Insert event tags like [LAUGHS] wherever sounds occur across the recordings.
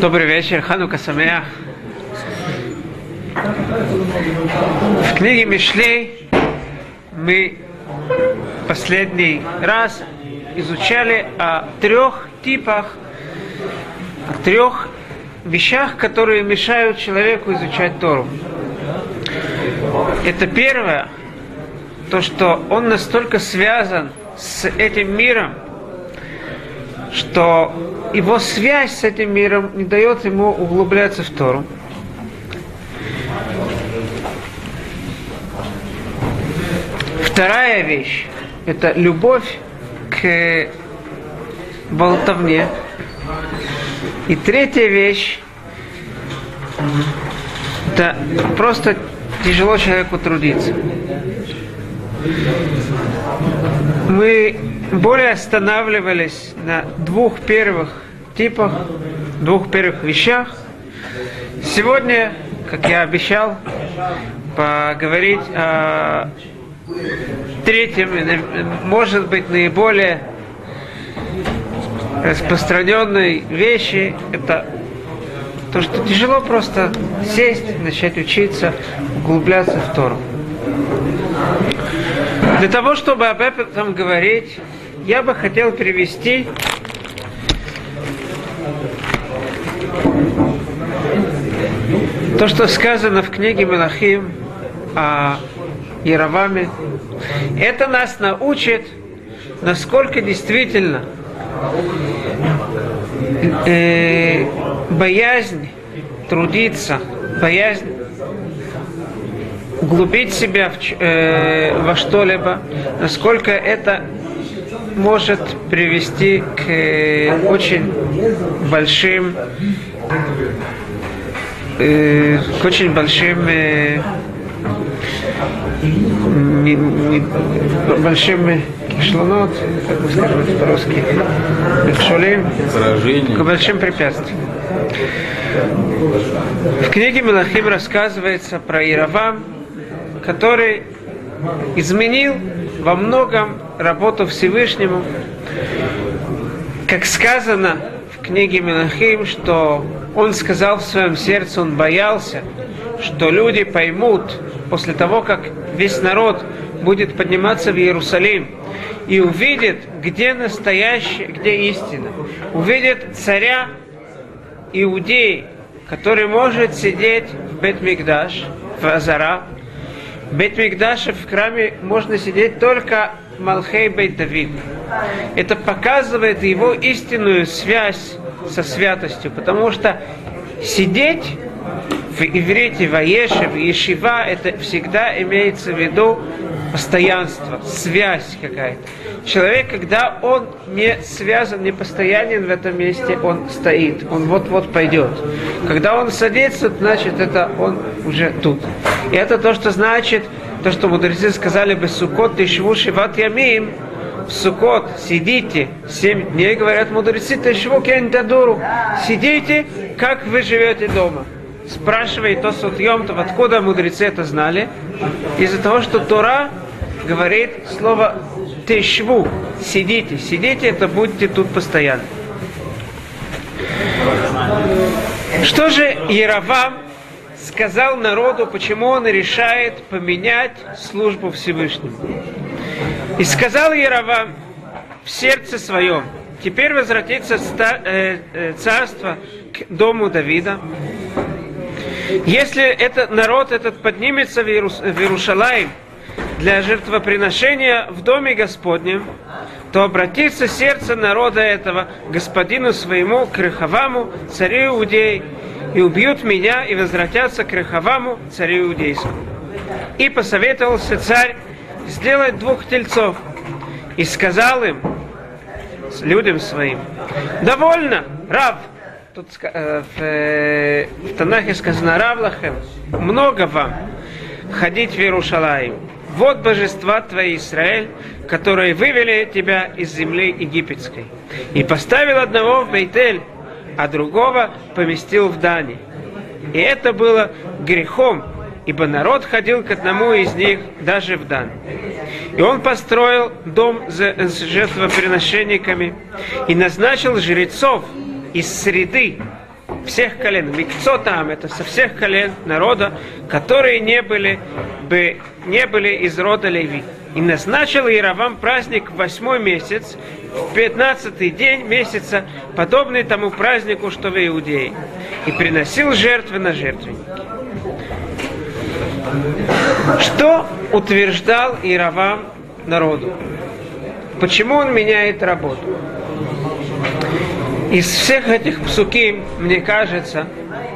Добрый вечер, Ханука Самея. В книге Мишлей мы последний раз изучали о трех типах, о трех вещах, которые мешают человеку изучать Тору. Это первое, то, что он настолько связан с этим миром, что его связь с этим миром не дает ему углубляться в Тору. Вторая вещь – это любовь к болтовне. И третья вещь – это просто тяжело человеку трудиться. Мы более останавливались на двух первых типах, двух первых вещах. Сегодня, как я обещал, поговорить о третьем, может быть, наиболее распространенной вещи, это то, что тяжело просто сесть, начать учиться, углубляться в Тору. Для того, чтобы об этом говорить, я бы хотел привести то, что сказано в книге Мелахим о Яроваме. Это нас научит, насколько действительно э, боязнь трудиться, боязнь углубить себя в, э, во что-либо, насколько это может привести к э, очень большим э, к очень большим э, большим кишлонот, как вы скажете по-русски, шулим, к большим препятствиям. В книге Мелахим рассказывается про Иравам, который изменил во многом работу Всевышнему. Как сказано в книге Мелахим, что он сказал в своем сердце, он боялся, что люди поймут после того, как весь народ будет подниматься в Иерусалим и увидит, где настоящее, где истина. Увидит царя Иудеи, который может сидеть в Бет-Мигдаш, в Азара, Бет-Мигдаше в храме можно сидеть только Малхей Бейт Давид. Это показывает его истинную связь со святостью, потому что сидеть в иврите, ваеше, в ешива, это всегда имеется в виду постоянство, связь какая-то. Человек, когда он не связан, не постоянен в этом месте, он стоит, он вот-вот пойдет. Когда он садится, значит, это он уже тут. И это то, что значит, то, что мудрецы сказали бы, сукот тишву шиват ямим, в Сукот сидите семь дней, говорят мудрецы, тишву кентадуру, сидите, как вы живете дома. Спрашивает то Йомтов, откуда мудрецы это знали? Из-за того, что Тора говорит слово тешву, сидите, сидите, это будьте тут постоянно. Что же Яровам сказал народу, почему он решает поменять службу Всевышнему? И сказал Яровам в сердце своем, теперь возвратится э, э, царство к дому Давида. Если этот народ этот поднимется в Иерусалим, для жертвоприношения в доме Господнем, то обратится сердце народа этого господину своему, к Рехаваму, царю Иудеи, и убьют меня, и возвратятся к Рехаваму, царю Иудейскому. И посоветовался царь сделать двух тельцов, и сказал им, людям своим, довольно, раб, тут э, в, э, в Танахе сказано Равлахем, много вам ходить в Иерушалаим вот божества твои, Израиль, которые вывели тебя из земли египетской. И поставил одного в Бейтель, а другого поместил в Дани. И это было грехом, ибо народ ходил к одному из них даже в Дан. И он построил дом с жертвоприношенниками и назначил жрецов из среды всех колен. Микцо там, это со всех колен народа, которые не были, бы, не были из рода Леви. И назначил Иеравам праздник в восьмой месяц, в пятнадцатый день месяца, подобный тому празднику, что в Иудее. И приносил жертвы на жертвенники. Что утверждал Иеравам народу? Почему он меняет работу? Из всех этих псуки, мне кажется,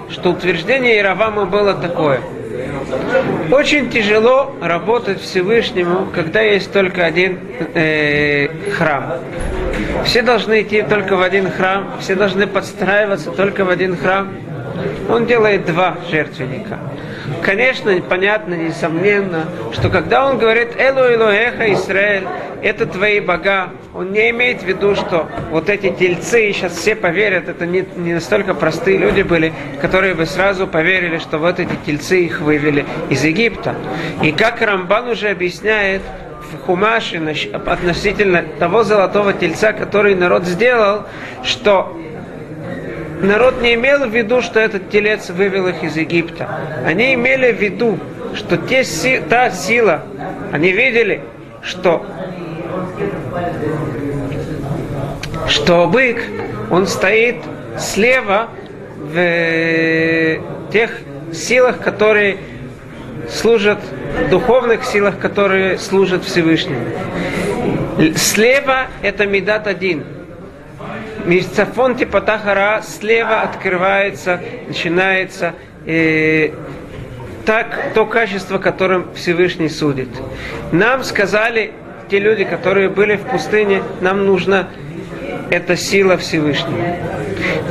что утверждение Иеравама было такое. Очень тяжело работать Всевышнему, когда есть только один э, храм. Все должны идти только в один храм, все должны подстраиваться только в один храм. Он делает два жертвенника. Конечно, понятно, несомненно, что когда он говорит «Элу Элоэха Израиль», это твои бога, он не имеет в виду, что вот эти тельцы, сейчас все поверят, это не, не настолько простые люди были, которые бы сразу поверили, что вот эти тельцы их вывели из Египта. И как Рамбан уже объясняет, в Хумаше относительно того золотого тельца, который народ сделал, что народ не имел в виду, что этот телец вывел их из Египта. Они имели в виду, что те, та сила, они видели, что, что бык, он стоит слева в тех силах, которые служат, духовных силах, которые служат Всевышнему. Слева это Медат один – Мисцафон Типатахара слева открывается, начинается э, так то качество, которым Всевышний судит. Нам сказали те люди, которые были в пустыне, нам нужна эта сила Всевышнего.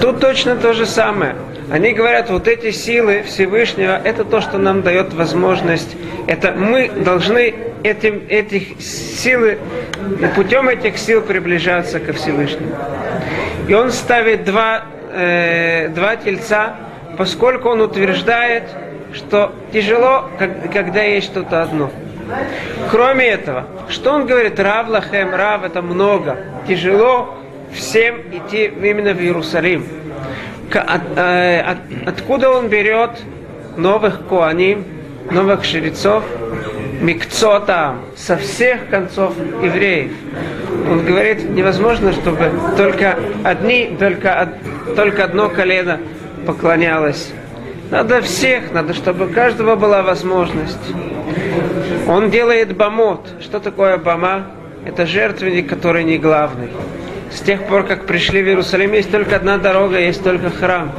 Тут точно то же самое. Они говорят, вот эти силы Всевышнего, это то, что нам дает возможность. Это мы должны этим, этих силы, путем этих сил приближаться ко Всевышнему. И он ставит два, э, два тельца, поскольку он утверждает, что тяжело, когда есть что-то одно. Кроме этого, что он говорит, Рав Лахем, Рав это много, тяжело всем идти именно в Иерусалим. От, э, от, откуда он берет новых коаним, новых шрецов, микцота со всех концов евреев. Он говорит, невозможно, чтобы только одни, только, только одно колено поклонялось. Надо всех, надо, чтобы у каждого была возможность. Он делает бамот. Что такое бама? Это жертвенник, который не главный. С тех пор, как пришли в Иерусалим, есть только одна дорога, есть только храм.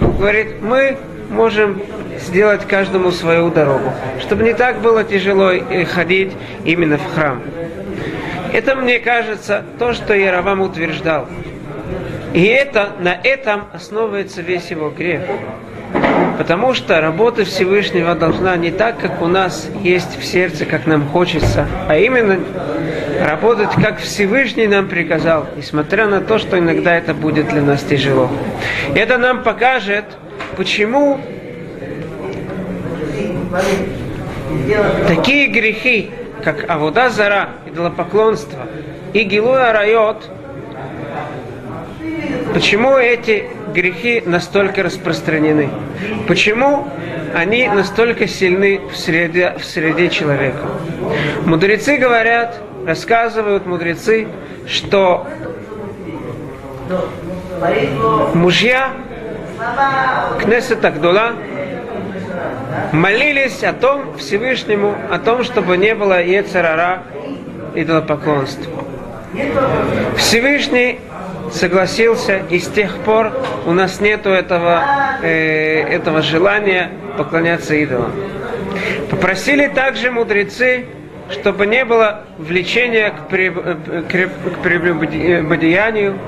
Говорит, мы можем сделать каждому свою дорогу, чтобы не так было тяжело ходить именно в храм. Это, мне кажется, то, что Яровам утверждал. И это, на этом основывается весь его грех. Потому что работа Всевышнего должна не так, как у нас есть в сердце, как нам хочется, а именно работать, как Всевышний нам приказал, несмотря на то, что иногда это будет для нас тяжело. Это нам покажет, почему такие грехи, как Авуда Зара, идолопоклонство и Гилуя Райот, почему эти грехи настолько распространены? Почему они настолько сильны в среде, в среде человека? Мудрецы говорят, рассказывают мудрецы, что мужья Кнесет Агдула молились о том Всевышнему, о том, чтобы не было Ецарара идолопоклонства. Всевышний согласился, и с тех пор у нас нет этого, э, этого желания поклоняться идолам. Попросили также мудрецы, чтобы не было влечения к, при, э, к, к прелюбодеянию.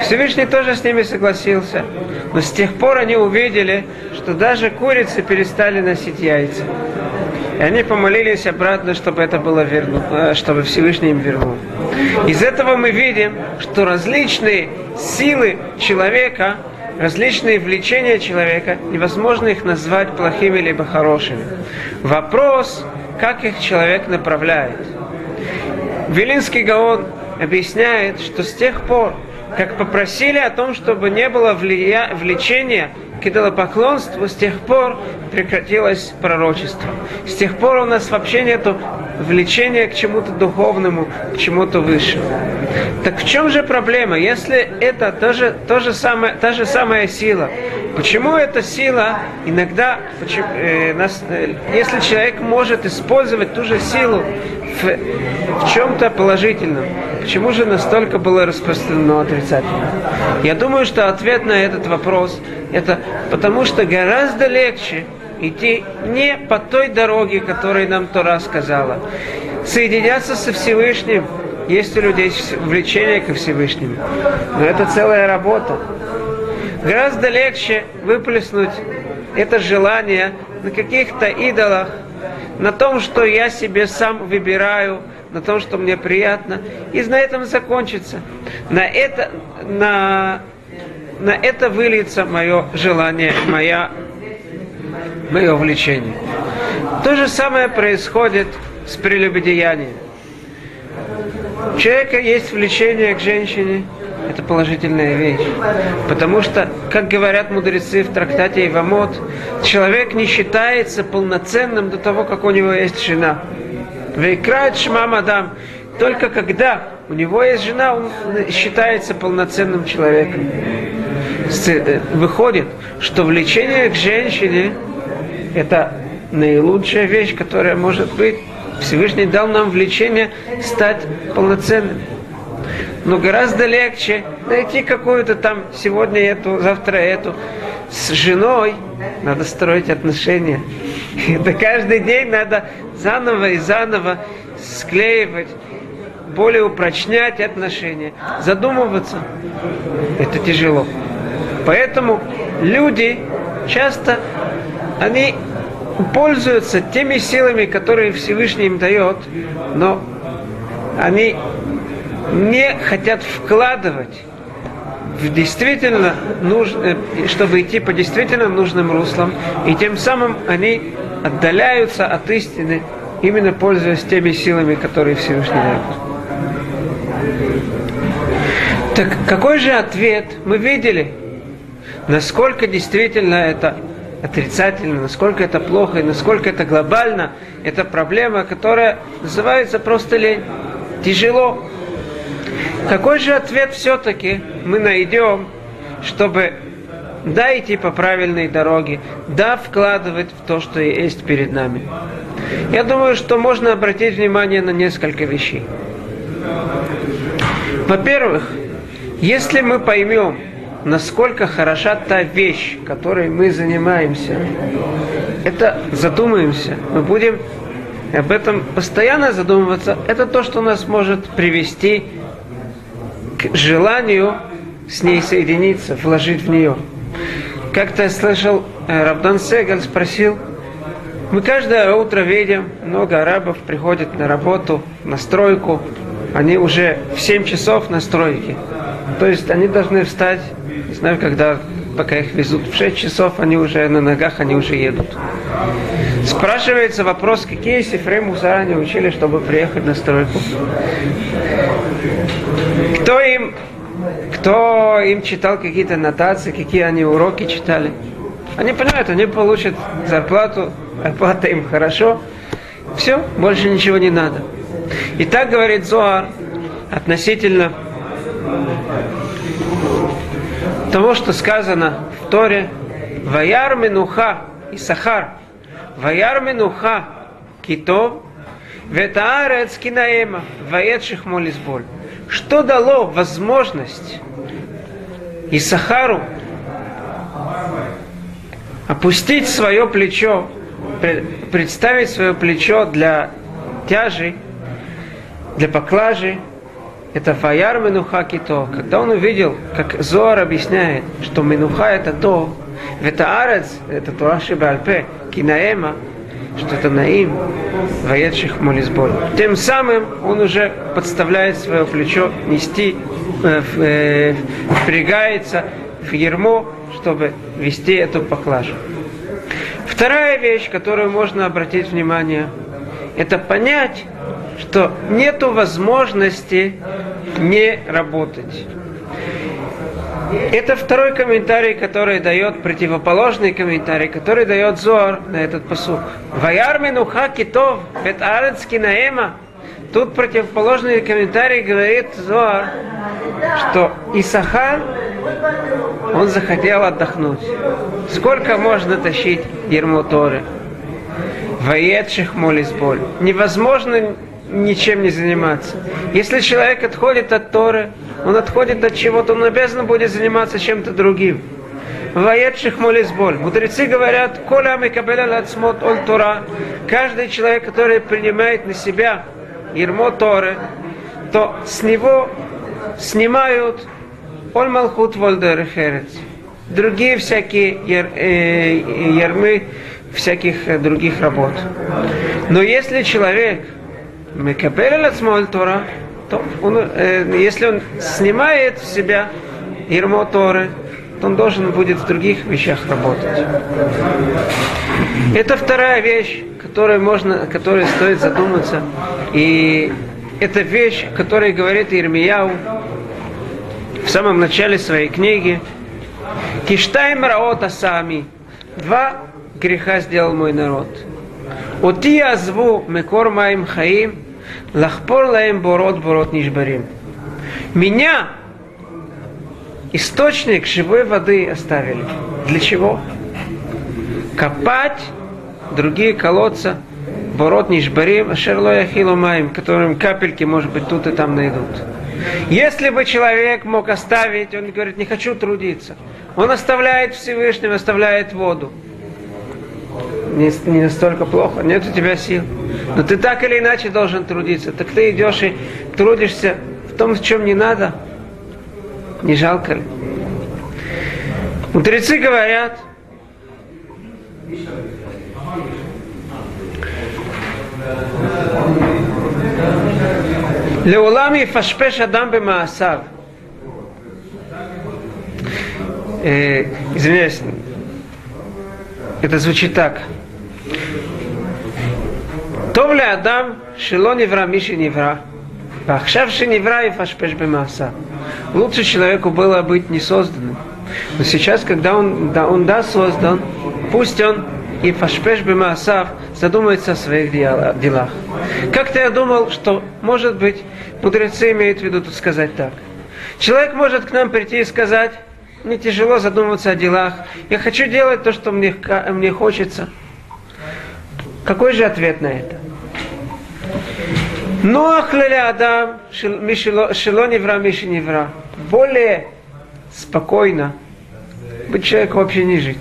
Всевышний тоже с ними согласился. Но с тех пор они увидели, что даже курицы перестали носить яйца. И они помолились обратно, чтобы это было верну, э, чтобы Всевышний им вернул. Из этого мы видим, что различные силы человека, различные влечения человека, невозможно их назвать плохими либо хорошими. Вопрос, как их человек направляет. Вилинский Гаон объясняет, что с тех пор, как попросили о том, чтобы не было влия... влечения к идолопоклонству, с тех пор прекратилось пророчество. С тех пор у нас вообще нет влечения к чему-то духовному, к чему-то высшему. Так в чем же проблема? Если это то же, то же самое, та же самая сила, почему эта сила иногда, э, э, если человек может использовать ту же силу в, в чем-то положительном, почему же настолько было распространено отрицательно? Я думаю, что ответ на этот вопрос это потому, что гораздо легче идти не по той дороге, которой нам Тора сказала. Соединяться со Всевышним, есть у людей влечение ко Всевышнему. Но это целая работа. Гораздо легче выплеснуть это желание на каких-то идолах, на том, что я себе сам выбираю, на том, что мне приятно, и на этом закончится. На это, на, на это выльется мое желание, моя, мое влечение. То же самое происходит с прелюбодеянием. У человека есть влечение к женщине, это положительная вещь. Потому что, как говорят мудрецы в трактате Ивамот, человек не считается полноценным до того, как у него есть жена. Вейкрает шма мадам. Только когда у него есть жена, он считается полноценным человеком. Э, выходит, что влечение к женщине – это наилучшая вещь, которая может быть. Всевышний дал нам влечение стать полноценным но гораздо легче найти какую-то там сегодня эту, завтра эту. С женой надо строить отношения. [LAUGHS] Это каждый день надо заново и заново склеивать, более упрочнять отношения, задумываться. Это тяжело. Поэтому люди часто, они пользуются теми силами, которые Всевышний им дает, но они не хотят вкладывать в действительно нужно, чтобы идти по действительно нужным руслам, и тем самым они отдаляются от истины, именно пользуясь теми силами, которые Всевышний дает. Так какой же ответ мы видели? Насколько действительно это отрицательно, насколько это плохо и насколько это глобально, это проблема, которая называется просто лень. Тяжело. Какой же ответ все-таки мы найдем, чтобы да идти по правильной дороге, да вкладывать в то, что есть перед нами? Я думаю, что можно обратить внимание на несколько вещей. Во-первых, если мы поймем, насколько хороша та вещь, которой мы занимаемся, это задумаемся, мы будем об этом постоянно задумываться, это то, что нас может привести к желанию с ней соединиться, вложить в нее. Как-то я слышал, э, Рабдан Сегаль спросил, мы каждое утро видим, много арабов приходят на работу, на стройку, они уже в 7 часов на стройке. То есть они должны встать, не знаю, когда, пока их везут, в 6 часов они уже на ногах, они уже едут. Спрашивается вопрос, какие мусара не учили, чтобы приехать на стройку. Кто им, кто им читал какие-то нотации, какие они уроки читали. Они понимают, они получат зарплату, оплата им хорошо. Все, больше ничего не надо. И так говорит Зоар относительно того, что сказано в Торе, Ваяр Менуха и Сахар, Ваяр Менуха Китов, Ветаарец Кинаема, Ваед Шихмолизболь что дало возможность Исахару опустить свое плечо, представить свое плечо для тяжи, для поклажи, это фаяр менуха кито. Когда он увидел, как Зоар объясняет, что менуха это то, это арец, это Тураши Бальпе, кинаема, что это наим, воедших молизболь. Тем самым он уже подставляет свое плечо нести, э, э, впрягается в ермо, чтобы вести эту поклажу. Вторая вещь, которую можно обратить внимание, это понять, что нет возможности не работать. Это второй комментарий, который дает противоположный комментарий, который дает Зор на этот посук. Ваярмину хакитов бет наэма. Тут противоположный комментарий говорит Зор, что Исахар, он захотел отдохнуть. Сколько можно тащить ерму Торы? Воедших молись боль. Невозможно ничем не заниматься. Если человек отходит от Торы, он отходит от чего-то, он обязан будет заниматься чем-то другим. Воедших молись боль. Мудрецы говорят, коля микабеля лацмот оль Тора. Каждый человек, который принимает на себя ермо Торы, то с него снимают оль малхут вольдер Другие всякие яр, э, ярмы всяких э, других работ. Но если человек Мекапель от Тора, то он, э, если он снимает в себя ермо Торы, то он должен будет в других вещах работать. Это вторая вещь, которой можно, которой стоит задуматься. И это вещь, о которой говорит Ирмияу в самом начале своей книги. Киштайм раота сами. Два греха сделал мой народ. Оти азву мекор маим хаим, лахпор лаем борот борот нишбарим. Меня, источник живой воды оставили. Для чего? Копать другие колодца, борот нишбарим, ашерло яхилу маем, которым капельки, может быть, тут и там найдут. Если бы человек мог оставить, он говорит, не хочу трудиться. Он оставляет Всевышнего, оставляет воду не, не настолько плохо, нет у тебя сил. Но ты так или иначе должен трудиться. Так ты идешь и трудишься в том, в чем не надо. Не жалко ли? Мудрецы говорят, Леулам фашпеш адам бемаасав. Э, извиняюсь, это звучит так. טוב לאדם שלא נברא מי שנברא, ועכשיו שנברא יפשפש במעשה. Лучше человеку было быть не созданным. Но сейчас, когда он, да, он да создан, пусть он и фашпеш бемаасав задумается о своих делах. Как-то я думал, что, может быть, мудрецы имеют в виду тут сказать так. Человек может к нам прийти и сказать, мне тяжело задумываться о делах, я хочу делать то, что мне, мне хочется. Какой же ответ на это? Ноах леля Адам, шело невра, миши невра. Более спокойно быть человеку вообще не жить.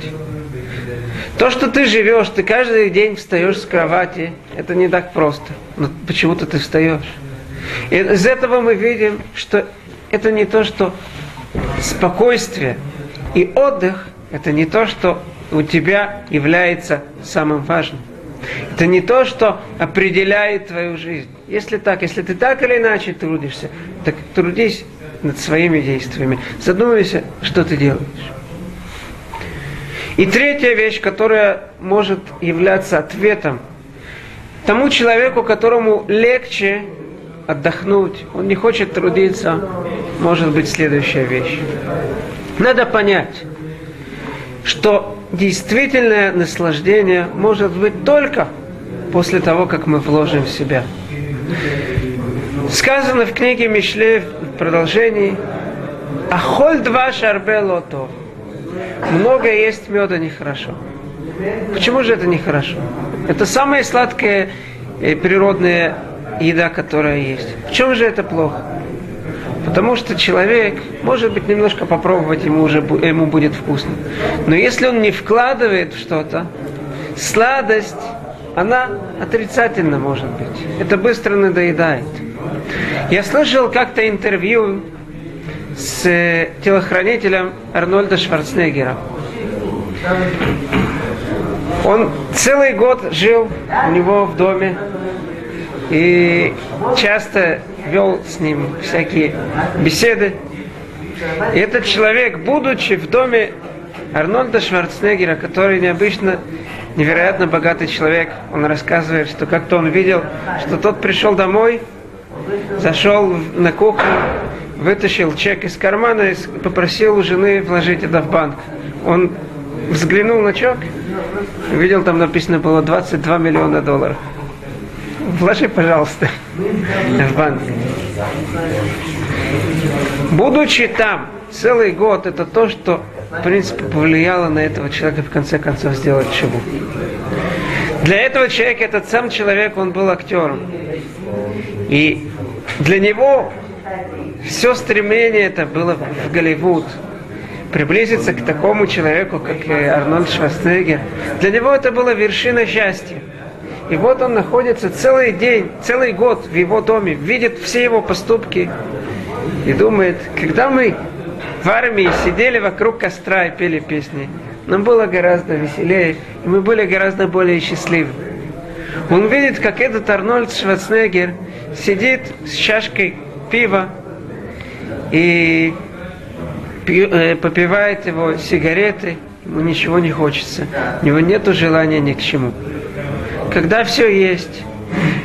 То, что ты живешь, ты каждый день встаешь с кровати, это не так просто. Но почему-то ты встаешь. И из этого мы видим, что это не то, что спокойствие и отдых, это не то, что у тебя является самым важным. Это не то, что определяет твою жизнь. Если так, если ты так или иначе трудишься, так трудись над своими действиями. Задумайся, что ты делаешь. И третья вещь, которая может являться ответом тому человеку, которому легче отдохнуть, он не хочет трудиться, может быть следующая вещь. Надо понять, что действительное наслаждение может быть только после того, как мы вложим в себя. Сказано в книге Мишле в продолжении Ахоль два шарбе лото. Много есть меда нехорошо. Почему же это нехорошо? Это самая сладкая и природная еда, которая есть. В чем же это плохо? Потому что человек, может быть, немножко попробовать ему уже ему будет вкусно. Но если он не вкладывает в что-то, сладость, она отрицательно может быть. Это быстро надоедает. Я слышал как-то интервью с э, телохранителем Арнольда Шварценеггера. Он целый год жил у него в доме и часто вел с ним всякие беседы. И этот человек, будучи в доме Арнольда Шварценеггера, который необычно, невероятно богатый человек, он рассказывает, что как-то он видел, что тот пришел домой, зашел на кухню, вытащил чек из кармана и попросил у жены вложить это в банк. Он взглянул на чек, видел, там написано было 22 миллиона долларов. Вложи, пожалуйста, в банк. Будучи там целый год, это то, что, в принципе, повлияло на этого человека в конце концов сделать чего. Для этого человека, этот сам человек, он был актером. И для него все стремление это было в Голливуд. Приблизиться к такому человеку, как Арнольд Шварценеггер. Для него это была вершина счастья. И вот он находится целый день, целый год в его доме, видит все его поступки и думает, когда мы в армии сидели вокруг костра и пели песни, нам было гораздо веселее, и мы были гораздо более счастливы. Он видит, как этот Арнольд Шварценеггер сидит с чашкой пива и э, попивает его сигареты, ему ничего не хочется, у него нет желания ни к чему когда все есть,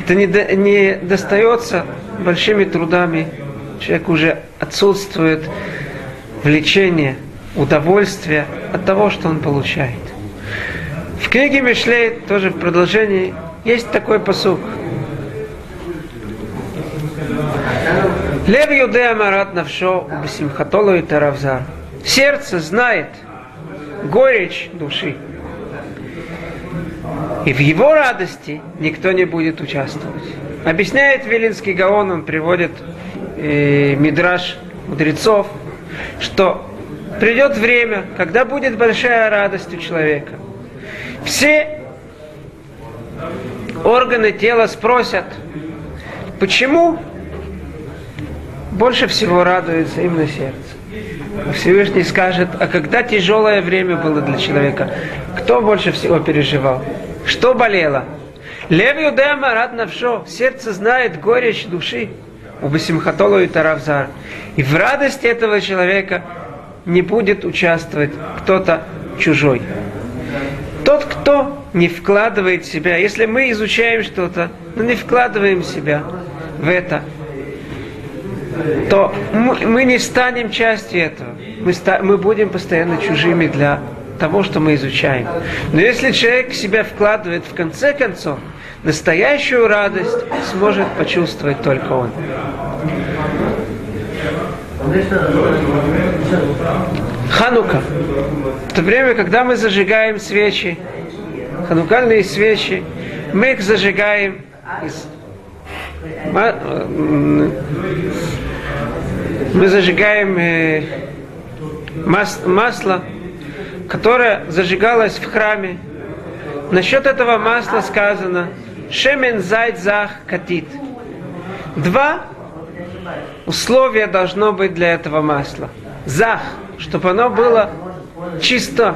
это не, до, не достается большими трудами, человек уже отсутствует влечение, удовольствие от того, что он получает. В книге Мишлей, тоже в продолжении, есть такой посук. Лев Юдея Марат Навшо Бесимхатолу и Таравзар. Сердце знает горечь души. И в его радости никто не будет участвовать. Объясняет Вилинский Гаон, он приводит э, мидраж мудрецов, что придет время, когда будет большая радость у человека. Все органы тела спросят, почему больше всего радуется именно сердце. Всевышний скажет, а когда тяжелое время было для человека, кто больше всего переживал? Что болело? Лев Юдея Марат Навшо, сердце знает горечь души. У Басимхатолу и Таравзар. И в радости этого человека не будет участвовать кто-то чужой. Тот, кто не вкладывает себя, если мы изучаем что-то, но не вкладываем себя в это, то мы не станем частью этого. Мы, ста- мы будем постоянно чужими для того, что мы изучаем. Но если человек себя вкладывает в конце концов, настоящую радость сможет почувствовать только он. Ханука. В то время, когда мы зажигаем свечи, ханукальные свечи, мы их зажигаем из мы зажигаем э, масло, которая зажигалась в храме. Насчет этого масла сказано «Шемен зайдзах катит». Два условия должно быть для этого масла. Зах, чтобы оно было чисто,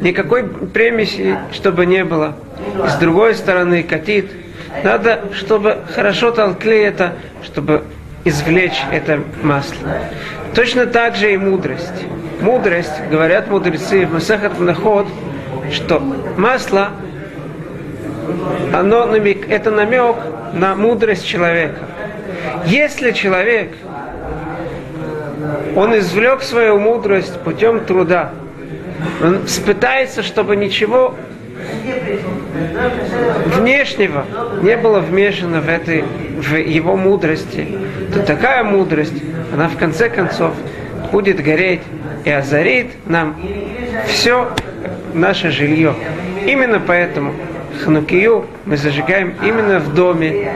никакой премиси, чтобы не было. И с другой стороны, катит. Надо, чтобы хорошо толкли это, чтобы извлечь это масло. Точно так же и мудрость мудрость, говорят мудрецы в Масахат Наход, что масло, оно намек, это намек на мудрость человека. Если человек, он извлек свою мудрость путем труда, он пытается, чтобы ничего внешнего не было вмешано в, этой, в его мудрости, то такая мудрость, она в конце концов будет гореть и озарит нам все наше жилье. Именно поэтому Ханукию мы зажигаем именно в доме.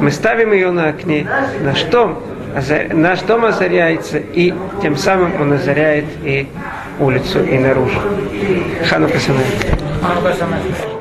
Мы ставим ее на окне. Наш дом, наш дом озаряется, и тем самым он озаряет и улицу, и наружу. Ханука Самэ.